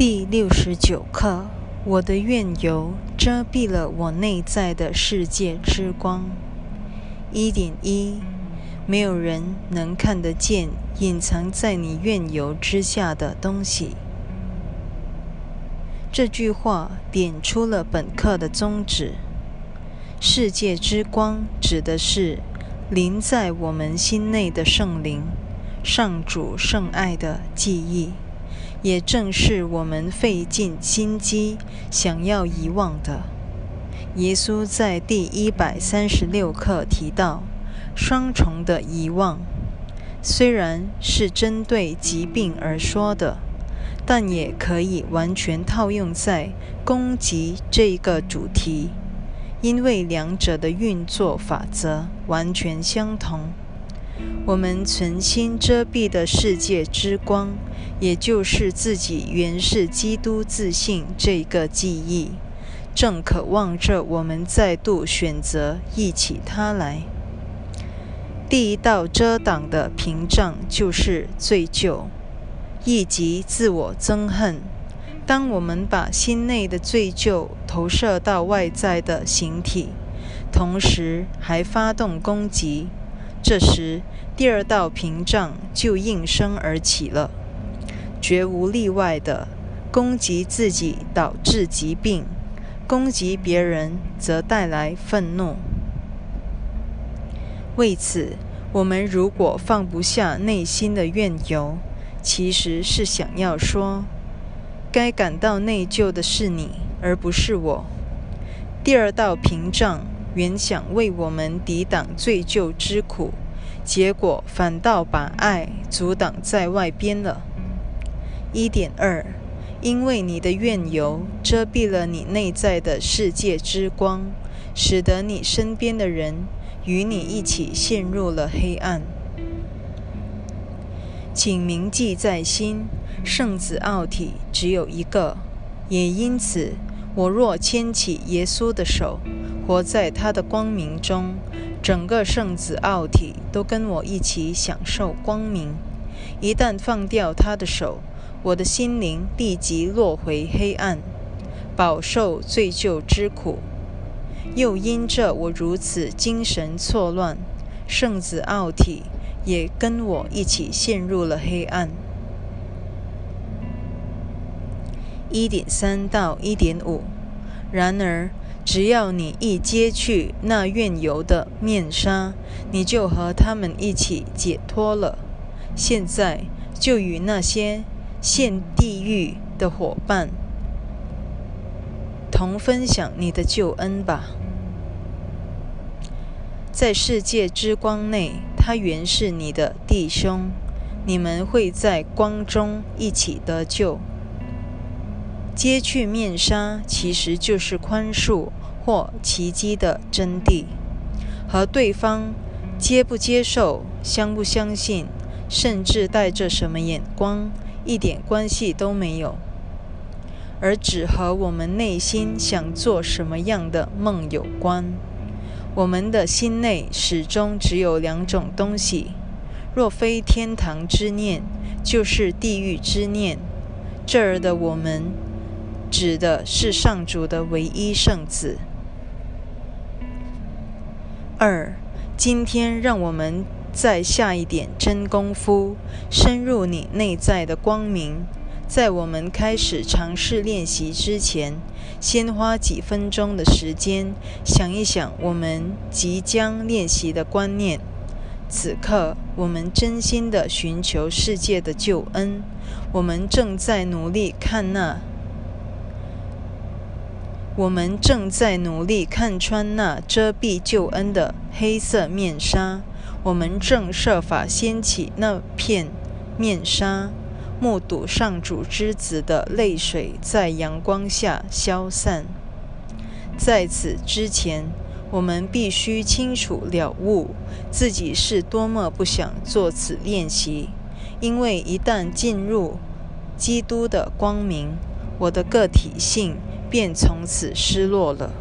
第六十九课：我的愿由遮蔽了我内在的世界之光。一点一，没有人能看得见隐藏在你愿由之下的东西。这句话点出了本课的宗旨。世界之光指的是临在我们心内的圣灵、上主圣爱的记忆。也正是我们费尽心机想要遗忘的。耶稣在第一百三十六课提到双重的遗忘，虽然是针对疾病而说的，但也可以完全套用在攻击这个主题，因为两者的运作法则完全相同。我们存心遮蔽的世界之光，也就是自己原是基督自信这个记忆，正渴望着我们再度选择忆起它来。第一道遮挡的屏障就是罪疚，以及自我憎恨。当我们把心内的罪疚投射到外在的形体，同时还发动攻击。这时，第二道屏障就应声而起了，绝无例外的攻击自己导致疾病，攻击别人则带来愤怒。为此，我们如果放不下内心的怨尤，其实是想要说，该感到内疚的是你，而不是我。第二道屏障。原想为我们抵挡罪疚之苦，结果反倒把爱阻挡在外边了。一点二，因为你的怨尤遮蔽了你内在的世界之光，使得你身边的人与你一起陷入了黑暗。请铭记在心，圣子奥体只有一个，也因此，我若牵起耶稣的手。活在他的光明中，整个圣子奥体都跟我一起享受光明。一旦放掉他的手，我的心灵立即落回黑暗，饱受罪疚之苦。又因着我如此精神错乱，圣子奥体也跟我一起陷入了黑暗。一点三到一点五，然而。只要你一揭去那怨尤的面纱，你就和他们一起解脱了。现在就与那些陷地狱的伙伴同分享你的救恩吧。在世界之光内，他原是你的弟兄，你们会在光中一起得救。揭去面纱，其实就是宽恕。或奇迹的真谛，和对方接不接受、相不相信，甚至带着什么眼光，一点关系都没有，而只和我们内心想做什么样的梦有关。我们的心内始终只有两种东西：若非天堂之念，就是地狱之念。这儿的我们，指的是上主的唯一圣子。二，今天让我们再下一点真功夫，深入你内在的光明。在我们开始尝试练习之前，先花几分钟的时间想一想我们即将练习的观念。此刻，我们真心的寻求世界的救恩，我们正在努力看那。我们正在努力看穿那遮蔽救恩的黑色面纱。我们正设法掀起那片面纱，目睹上主之子的泪水在阳光下消散。在此之前，我们必须清楚了悟自己是多么不想做此练习，因为一旦进入基督的光明，我的个体性。便从此失落了。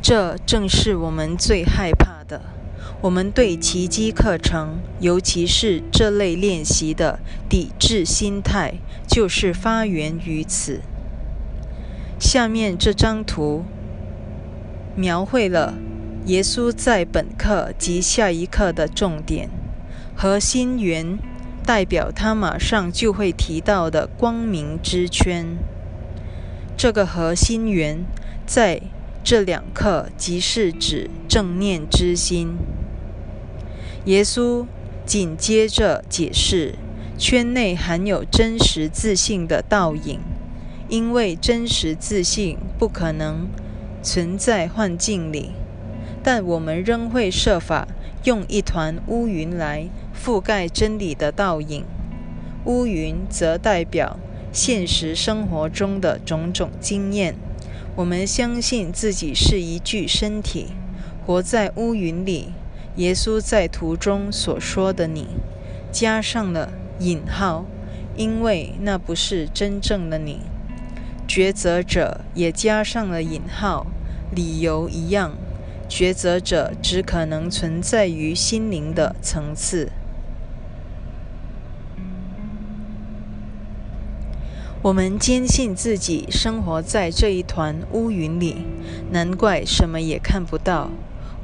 这正是我们最害怕的。我们对奇迹课程，尤其是这类练习的抵制心态，就是发源于此。下面这张图描绘了耶稣在本课及下一课的重点。核心圆代表他马上就会提到的光明之圈。这个核心圆在这两课即是指正念之心。耶稣紧接着解释，圈内含有真实自信的倒影，因为真实自信不可能存在幻境里，但我们仍会设法用一团乌云来覆盖真理的倒影。乌云则代表现实生活中的种种经验。我们相信自己是一具身体，活在乌云里。耶稣在图中所说的“你”加上了引号，因为那不是真正的你。抉择者也加上了引号，理由一样。抉择者只可能存在于心灵的层次。我们坚信自己生活在这一团乌云里，难怪什么也看不到。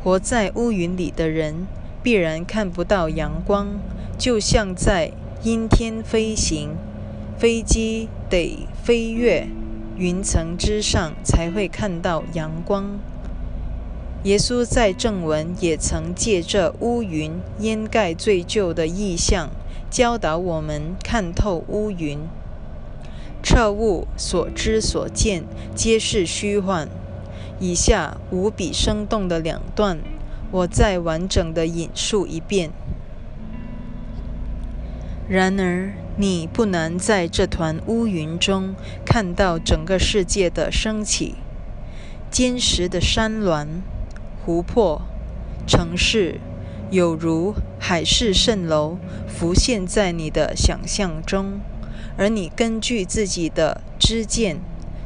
活在乌云里的人，必然看不到阳光，就像在阴天飞行，飞机得飞越云层之上才会看到阳光。耶稣在正文也曾借着乌云掩盖罪疚的意象，教导我们看透乌云，彻悟所知所见皆是虚幻。以下无比生动的两段，我再完整的引述一遍。然而，你不难在这团乌云中看到整个世界的升起：坚实的山峦、湖泊、城市，有如海市蜃楼，浮现在你的想象中。而你根据自己的知见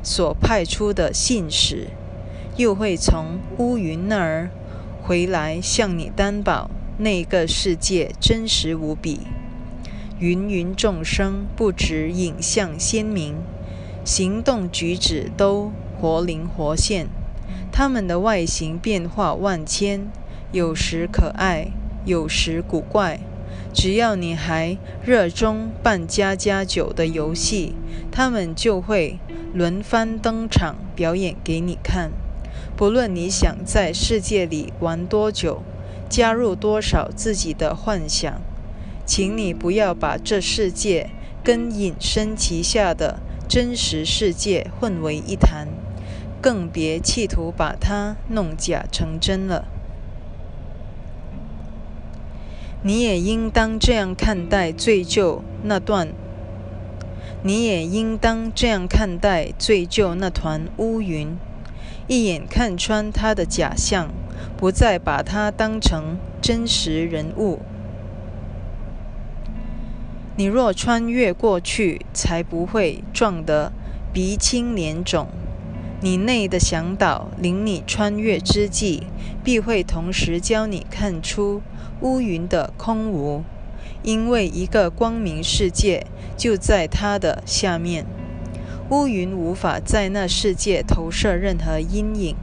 所派出的信使。又会从乌云那儿回来，向你担保那个世界真实无比。芸芸众生不止影像鲜明，行动举止都活灵活现。他们的外形变化万千，有时可爱，有时古怪。只要你还热衷办家家酒的游戏，他们就会轮番登场表演给你看。不论你想在世界里玩多久，加入多少自己的幻想，请你不要把这世界跟隐身旗下的真实世界混为一谈，更别企图把它弄假成真了。你也应当这样看待最旧那段，你也应当这样看待最旧那团乌云。一眼看穿他的假象，不再把他当成真实人物。你若穿越过去，才不会撞得鼻青脸肿。你内的向导领你穿越之际，必会同时教你看出乌云的空无，因为一个光明世界就在它的下面。乌云无法在那世界投射任何阴影，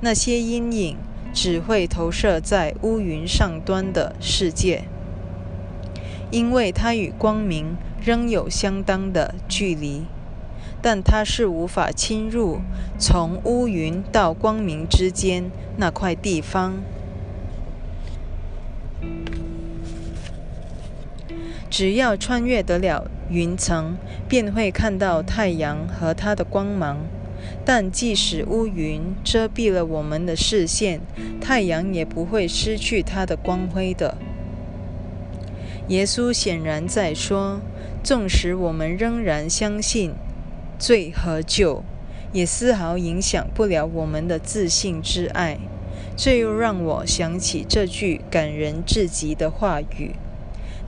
那些阴影只会投射在乌云上端的世界，因为它与光明仍有相当的距离，但它是无法侵入从乌云到光明之间那块地方。只要穿越得了云层，便会看到太阳和它的光芒。但即使乌云遮蔽了我们的视线，太阳也不会失去它的光辉的。耶稣显然在说：纵使我们仍然相信罪和救，也丝毫影响不了我们的自信之爱。这又让我想起这句感人至极的话语。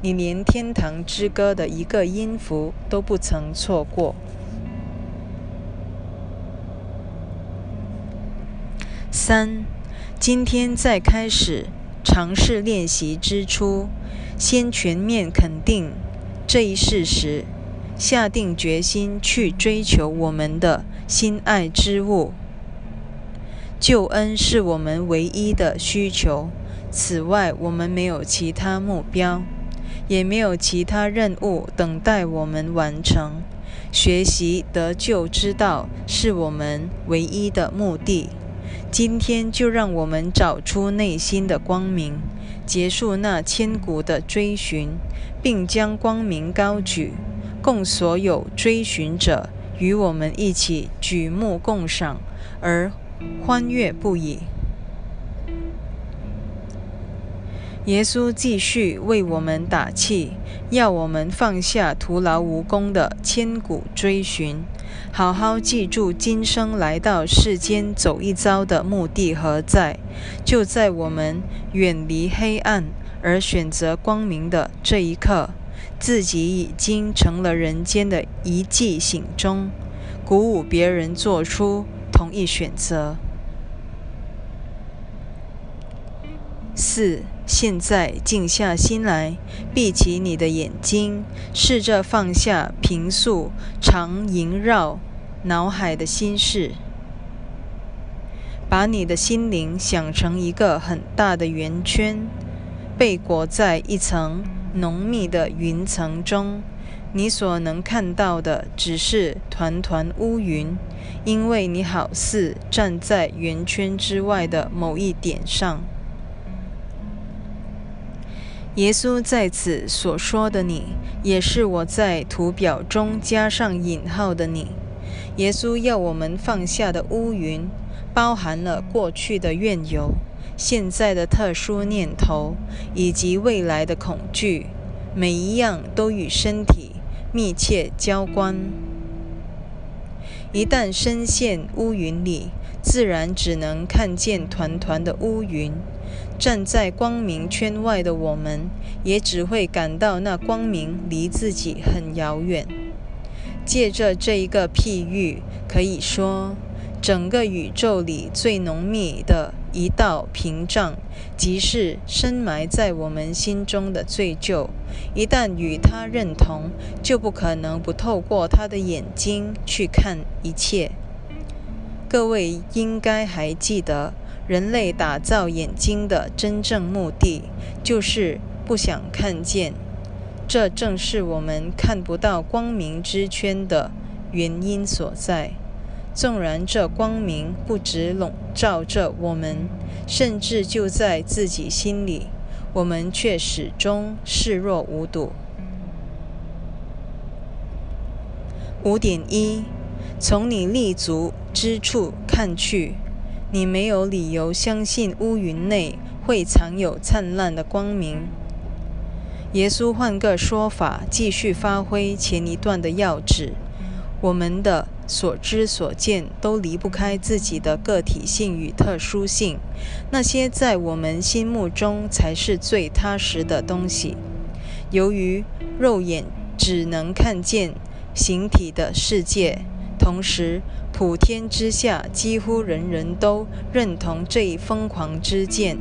你连《天堂之歌》的一个音符都不曾错过。三，今天在开始尝试练习之初，先全面肯定这一事实，下定决心去追求我们的心爱之物。救恩是我们唯一的需求，此外，我们没有其他目标，也没有其他任务等待我们完成。学习得救之道是我们唯一的目的。今天就让我们找出内心的光明，结束那千古的追寻，并将光明高举，供所有追寻者与我们一起举目共赏，而。欢悦不已。耶稣继续为我们打气，要我们放下徒劳无功的千古追寻，好好记住今生来到世间走一遭的目的何在？就在我们远离黑暗而选择光明的这一刻，自己已经成了人间的一记醒钟，鼓舞别人做出。同一选择。四，现在静下心来，闭起你的眼睛，试着放下平素常萦绕脑海的心事，把你的心灵想成一个很大的圆圈，被裹在一层浓密的云层中。你所能看到的只是团团乌云，因为你好似站在圆圈之外的某一点上。耶稣在此所说的“你”，也是我在图表中加上引号的“你”。耶稣要我们放下的乌云，包含了过去的怨尤、现在的特殊念头以及未来的恐惧，每一样都与身体。密切交关。一旦深陷乌云里，自然只能看见团团的乌云。站在光明圈外的我们，也只会感到那光明离自己很遥远。借着这一个譬喻，可以说，整个宇宙里最浓密的。一道屏障，即是深埋在我们心中的罪疚。一旦与他认同，就不可能不透过他的眼睛去看一切。各位应该还记得，人类打造眼睛的真正目的，就是不想看见。这正是我们看不到光明之圈的原因所在。纵然这光明不止笼罩着我们，甚至就在自己心里，我们却始终视若无睹。五点一，从你立足之处看去，你没有理由相信乌云内会藏有灿烂的光明。耶稣换个说法，继续发挥前一段的要旨：我们的。所知所见都离不开自己的个体性与特殊性，那些在我们心目中才是最踏实的东西。由于肉眼只能看见形体的世界，同时普天之下几乎人人都认同这一疯狂之见，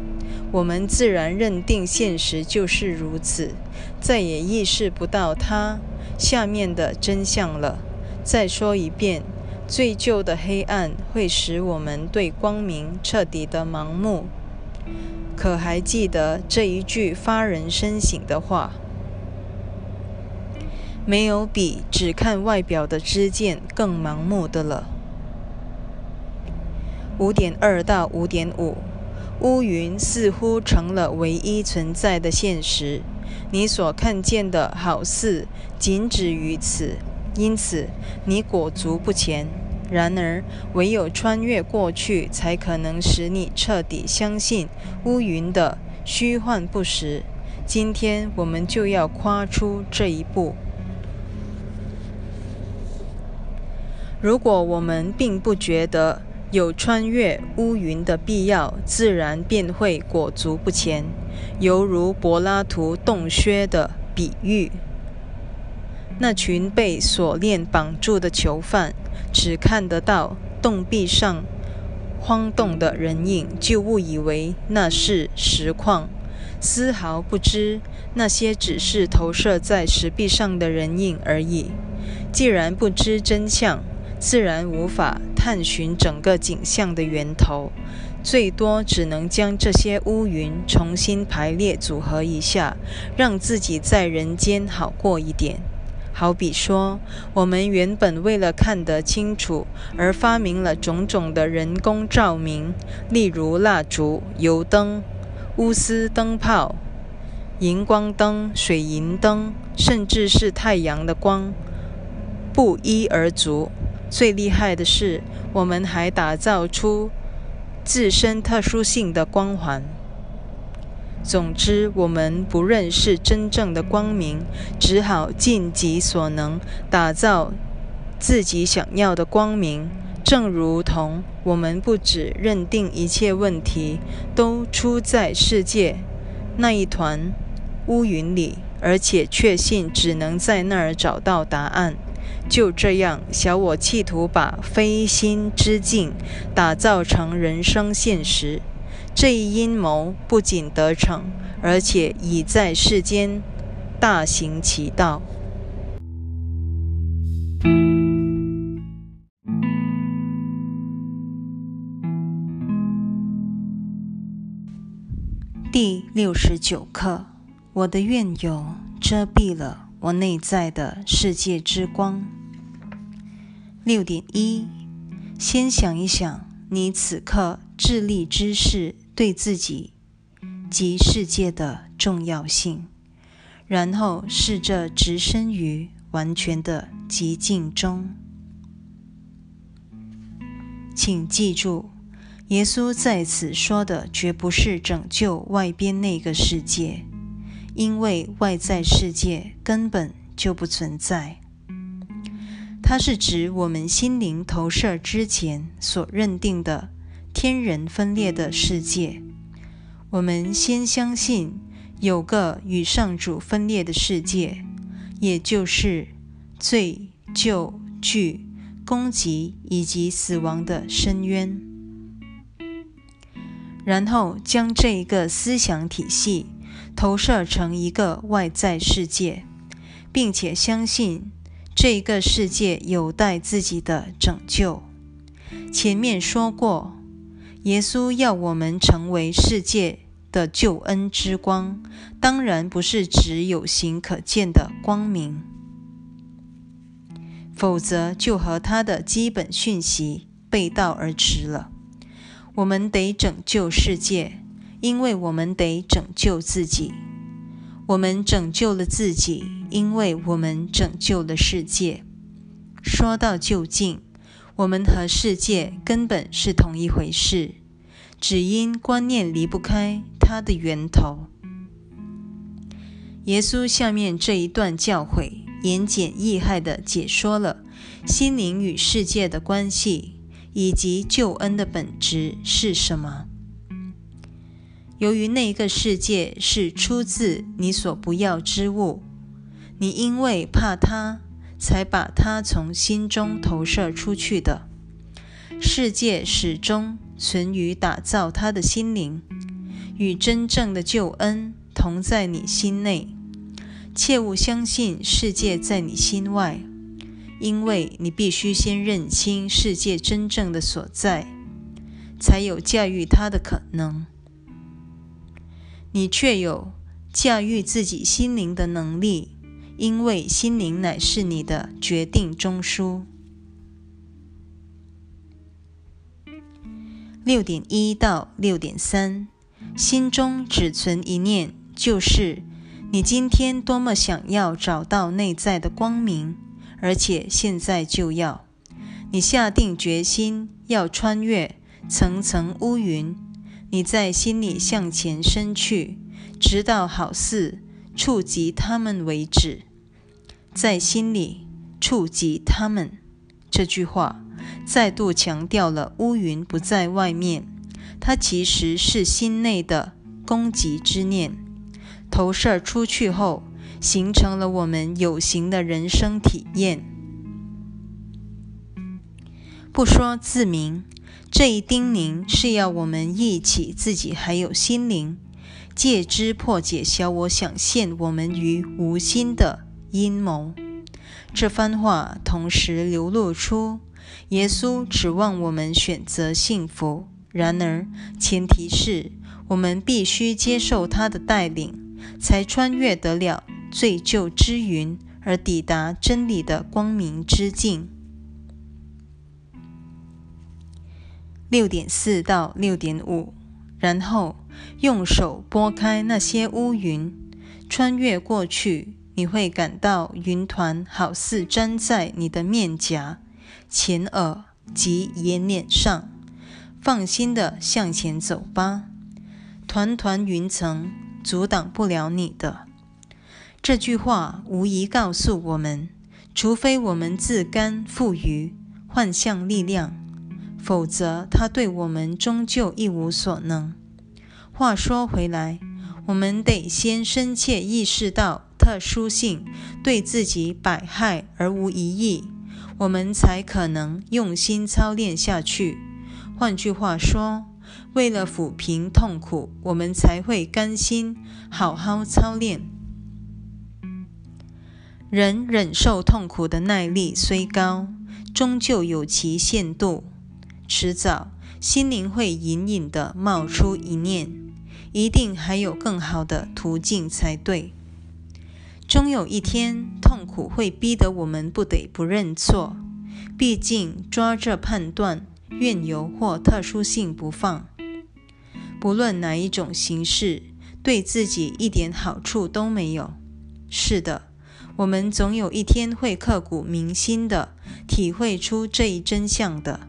我们自然认定现实就是如此，再也意识不到它下面的真相了。再说一遍，最旧的黑暗会使我们对光明彻底的盲目。可还记得这一句发人深省的话？没有比只看外表的知见更盲目的了。五点二到五点五，乌云似乎成了唯一存在的现实。你所看见的，好似仅止于此。因此，你裹足不前。然而，唯有穿越过去，才可能使你彻底相信乌云的虚幻不实。今天，我们就要跨出这一步。如果我们并不觉得有穿越乌云的必要，自然便会裹足不前，犹如柏拉图洞穴的比喻。那群被锁链绑住的囚犯，只看得到洞壁上晃动的人影，就误以为那是实况，丝毫不知那些只是投射在石壁上的人影而已。既然不知真相，自然无法探寻整个景象的源头。最多只能将这些乌云重新排列组合一下，让自己在人间好过一点。好比说，我们原本为了看得清楚而发明了种种的人工照明，例如蜡烛、油灯、钨丝灯泡、荧光灯、水银灯，甚至是太阳的光，不一而足。最厉害的是，我们还打造出。自身特殊性的光环。总之，我们不认识真正的光明，只好尽己所能打造自己想要的光明。正如同我们不只认定一切问题都出在世界那一团乌云里，而且确信只能在那儿找到答案。就这样，小我企图把非心之境打造成人生现实。这一阴谋不仅得逞，而且已在世间大行其道。第六十九课：我的怨尤遮蔽了。我内在的世界之光。六点一，先想一想你此刻智力知识对自己及世界的重要性，然后试着置身于完全的寂静中。请记住，耶稣在此说的绝不是拯救外边那个世界。因为外在世界根本就不存在，它是指我们心灵投射之前所认定的天人分裂的世界。我们先相信有个与上主分裂的世界，也就是罪、疚、惧、攻击以及死亡的深渊，然后将这一个思想体系。投射成一个外在世界，并且相信这一个世界有待自己的拯救。前面说过，耶稣要我们成为世界的救恩之光，当然不是指有形可见的光明，否则就和他的基本讯息背道而驰了。我们得拯救世界。因为我们得拯救自己，我们拯救了自己，因为我们拯救了世界。说到究竟，我们和世界根本是同一回事，只因观念离不开它的源头。耶稣下面这一段教诲，言简意赅地解说了心灵与世界的关系，以及救恩的本质是什么。由于那个世界是出自你所不要之物，你因为怕它，才把它从心中投射出去的。世界始终存于打造他的心灵，与真正的救恩同在你心内。切勿相信世界在你心外，因为你必须先认清世界真正的所在，才有驾驭它的可能。你却有驾驭自己心灵的能力，因为心灵乃是你的决定中枢。六点一到六点三，心中只存一念，就是你今天多么想要找到内在的光明，而且现在就要。你下定决心要穿越层层乌云。你在心里向前伸去，直到好似触及他们为止。在心里触及他们，这句话再度强调了乌云不在外面，它其实是心内的攻击之念，投射出去后，形成了我们有形的人生体验。不说自明。这一叮咛是要我们忆起自己还有心灵，借之破解小我想陷我们于无心的阴谋。这番话同时流露出，耶稣指望我们选择幸福。然而，前提是我们必须接受他的带领，才穿越得了罪疚之云，而抵达真理的光明之境。六点四到六点五，然后用手拨开那些乌云，穿越过去，你会感到云团好似粘在你的面颊、前耳及眼脸上。放心的向前走吧，团团云层阻挡不了你的。这句话无疑告诉我们，除非我们自甘赋予幻象力量。否则，它对我们终究一无所能。话说回来，我们得先深切意识到特殊性对自己百害而无一益，我们才可能用心操练下去。换句话说，为了抚平痛苦，我们才会甘心好好操练。人忍受痛苦的耐力虽高，终究有其限度。迟早，心灵会隐隐地冒出一念：一定还有更好的途径才对。终有一天，痛苦会逼得我们不得不认错。毕竟，抓着判断、怨尤或特殊性不放，不论哪一种形式，对自己一点好处都没有。是的，我们总有一天会刻骨铭心地体会出这一真相的。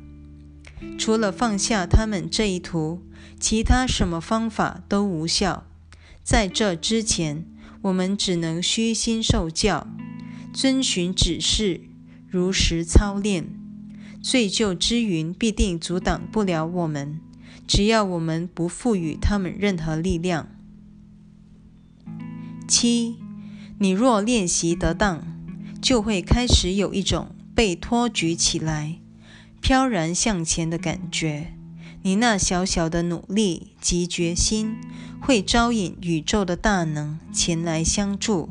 除了放下他们这一途，其他什么方法都无效。在这之前，我们只能虚心受教，遵循指示，如实操练。罪疚之云必定阻挡不了我们，只要我们不赋予他们任何力量。七，你若练习得当，就会开始有一种被托举起来。飘然向前的感觉，你那小小的努力及决心，会招引宇宙的大能前来相助。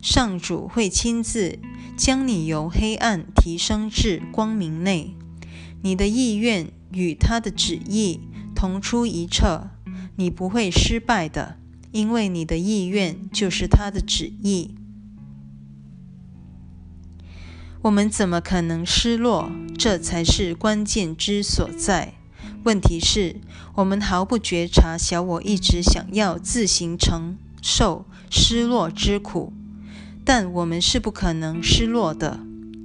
上主会亲自将你由黑暗提升至光明内。你的意愿与他的旨意同出一辙，你不会失败的，因为你的意愿就是他的旨意。我们怎么可能失落？这才是关键之所在。问题是，我们毫不觉察小我一直想要自行承受失落之苦，但我们是不可能失落的，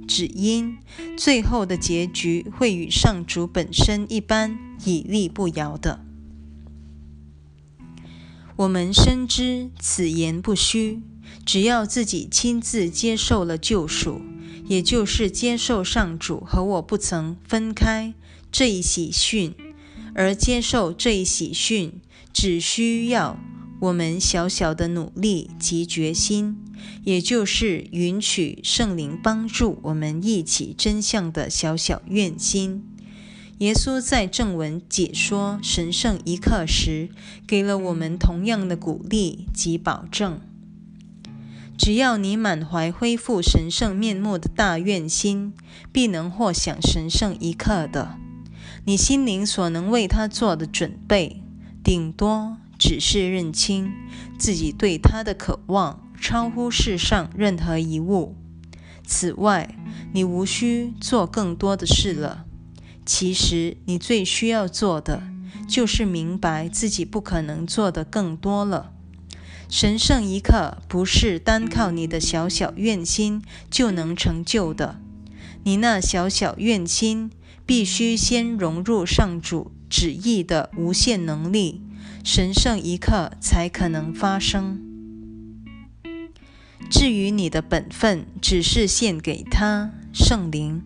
只因最后的结局会与上主本身一般屹立不摇的。我们深知此言不虚，只要自己亲自接受了救赎。也就是接受上主和我不曾分开这一喜讯，而接受这一喜讯，只需要我们小小的努力及决心，也就是允许圣灵帮助我们一起真相的小小愿心。耶稣在正文解说神圣一刻时，给了我们同样的鼓励及保证。只要你满怀恢复神圣面目的大愿心，必能获享神圣一刻的。你心灵所能为他做的准备，顶多只是认清自己对他的渴望超乎世上任何一物。此外，你无需做更多的事了。其实，你最需要做的，就是明白自己不可能做的更多了。神圣一刻不是单靠你的小小愿心就能成就的，你那小小愿心必须先融入上主旨意的无限能力，神圣一刻才可能发生。至于你的本分，只是献给他圣灵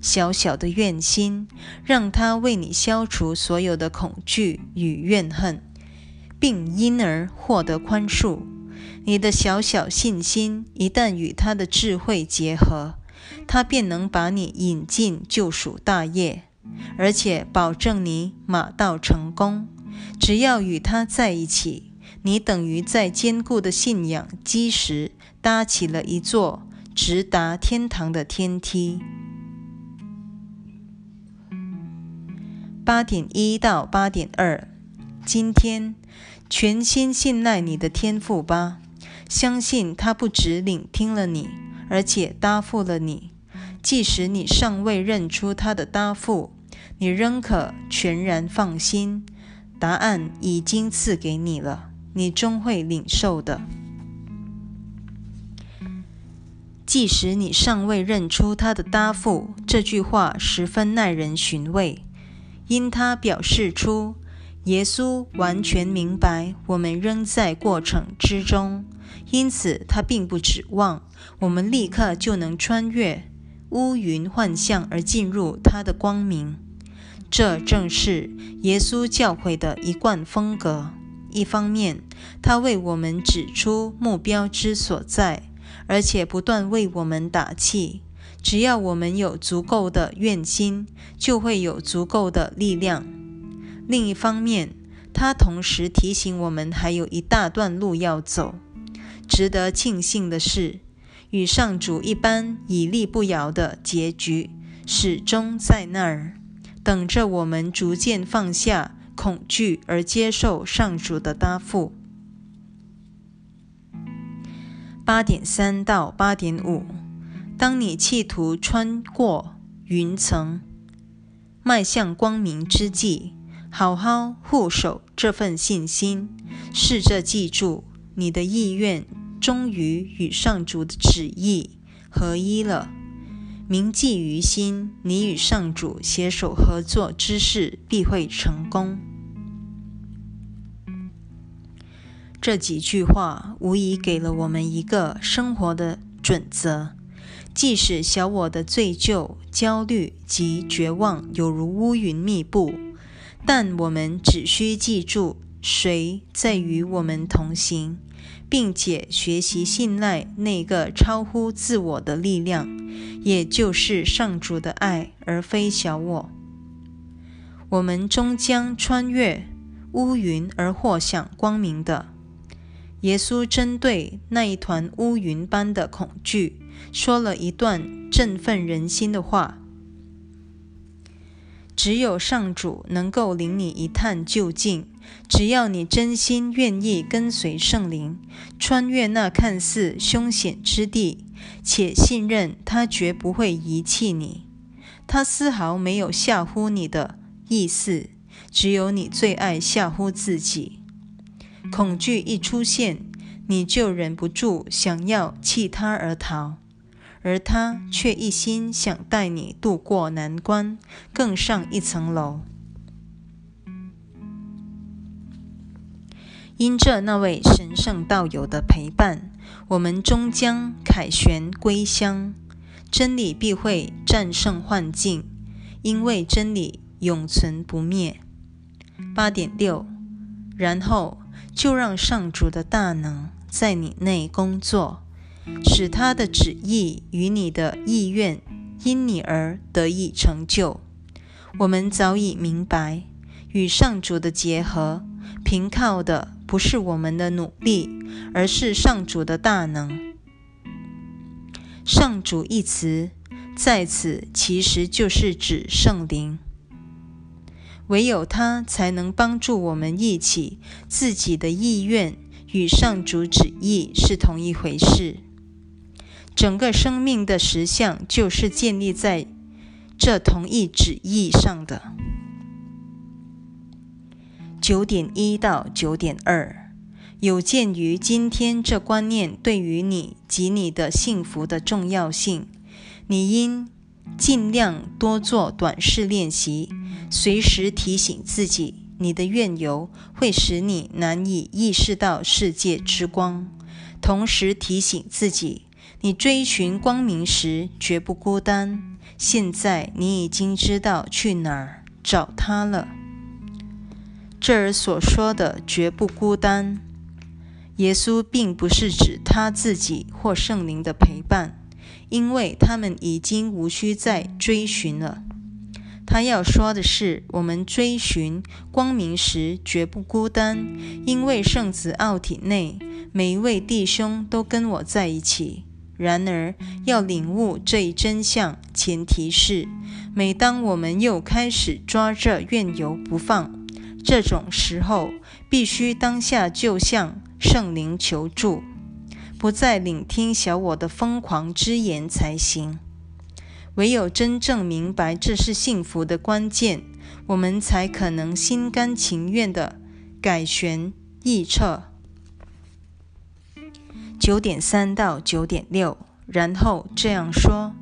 小小的愿心，让他为你消除所有的恐惧与怨恨。并因而获得宽恕。你的小小信心一旦与他的智慧结合，他便能把你引进救赎大业。而且保证你马到成功。只要与他在一起，你等于在坚固的信仰基石搭起了一座直达天堂的天梯。八点一到八点二，今天全心信赖你的天赋吧，相信他不只聆听了你，而且答复了你。即使你尚未认出他的答复，你仍可全然放心，答案已经赐给你了，你终会领受的。即使你尚未认出他的答复，这句话十分耐人寻味。因他表示出，耶稣完全明白我们仍在过程之中，因此他并不指望我们立刻就能穿越乌云幻象而进入他的光明。这正是耶稣教诲的一贯风格。一方面，他为我们指出目标之所在，而且不断为我们打气。只要我们有足够的愿心，就会有足够的力量。另一方面，他同时提醒我们还有一大段路要走。值得庆幸的是，与上主一般屹立不摇的结局始终在那儿，等着我们逐渐放下恐惧而接受上主的答复。八点三到八点五。当你企图穿过云层，迈向光明之际，好好护守这份信心。试着记住，你的意愿终于与上主的旨意合一了。铭记于心，你与上主携手合作之事必会成功。这几句话无疑给了我们一个生活的准则。即使小我的罪疚、焦虑及绝望有如乌云密布，但我们只需记住谁在与我们同行，并且学习信赖那个超乎自我的力量，也就是上主的爱，而非小我。我们终将穿越乌云而获享光明的。耶稣针对那一团乌云般的恐惧。说了一段振奋人心的话：“只有上主能够领你一探究竟。只要你真心愿意跟随圣灵，穿越那看似凶险之地，且信任他绝不会遗弃你，他丝毫没有吓唬你的意思。只有你最爱吓唬自己。恐惧一出现，你就忍不住想要弃他而逃。”而他却一心想带你渡过难关，更上一层楼。因着那位神圣道友的陪伴，我们终将凯旋归乡。真理必会战胜幻境，因为真理永存不灭。八点六，然后就让上主的大能在你内工作。使他的旨意与你的意愿因你而得以成就。我们早已明白，与上主的结合，凭靠的不是我们的努力，而是上主的大能。上主一词在此其实就是指圣灵，唯有他才能帮助我们一起自己的意愿与上主旨意是同一回事。整个生命的实相就是建立在这同一旨意上的。九点一到九点二，有鉴于今天这观念对于你及你的幸福的重要性，你应尽量多做短视练习，随时提醒自己，你的怨尤会使你难以意识到世界之光，同时提醒自己。你追寻光明时绝不孤单。现在你已经知道去哪儿找他了。这儿所说的绝不孤单，耶稣并不是指他自己或圣灵的陪伴，因为他们已经无需再追寻了。他要说的是，我们追寻光明时绝不孤单，因为圣子奥体内每一位弟兄都跟我在一起。然而，要领悟这一真相，前提是，每当我们又开始抓着怨尤不放，这种时候，必须当下就向圣灵求助，不再聆听小我的疯狂之言才行。唯有真正明白这是幸福的关键，我们才可能心甘情愿地改弦易辙。九点三到九点六，然后这样说：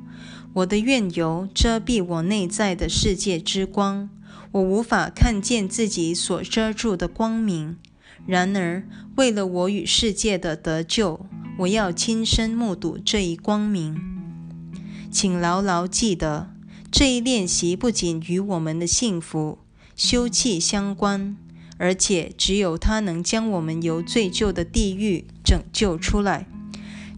我的怨由遮蔽我内在的世界之光，我无法看见自己所遮住的光明。然而，为了我与世界的得救，我要亲身目睹这一光明。请牢牢记得，这一练习不仅与我们的幸福休憩相关。而且，只有它能将我们由罪疚的地狱拯救出来。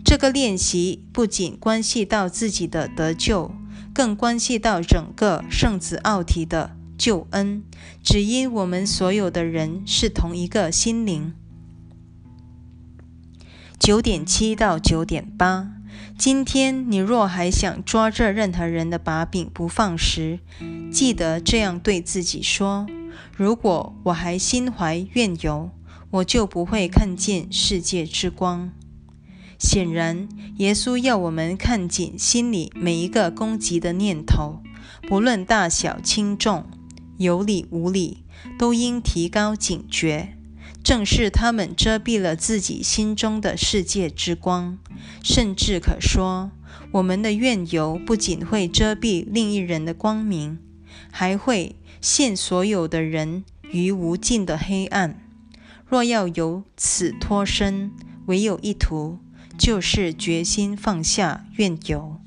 这个练习不仅关系到自己的得救，更关系到整个圣子奥体的救恩。只因我们所有的人是同一个心灵。九点七到九点八，今天你若还想抓着任何人的把柄不放时，记得这样对自己说。如果我还心怀怨尤，我就不会看见世界之光。显然，耶稣要我们看紧心里每一个攻击的念头，不论大小轻重，有理无理，都应提高警觉。正是他们遮蔽了自己心中的世界之光，甚至可说，我们的怨尤不仅会遮蔽另一人的光明，还会。陷所有的人于无尽的黑暗。若要由此脱身，唯有一途，就是决心放下怨尤。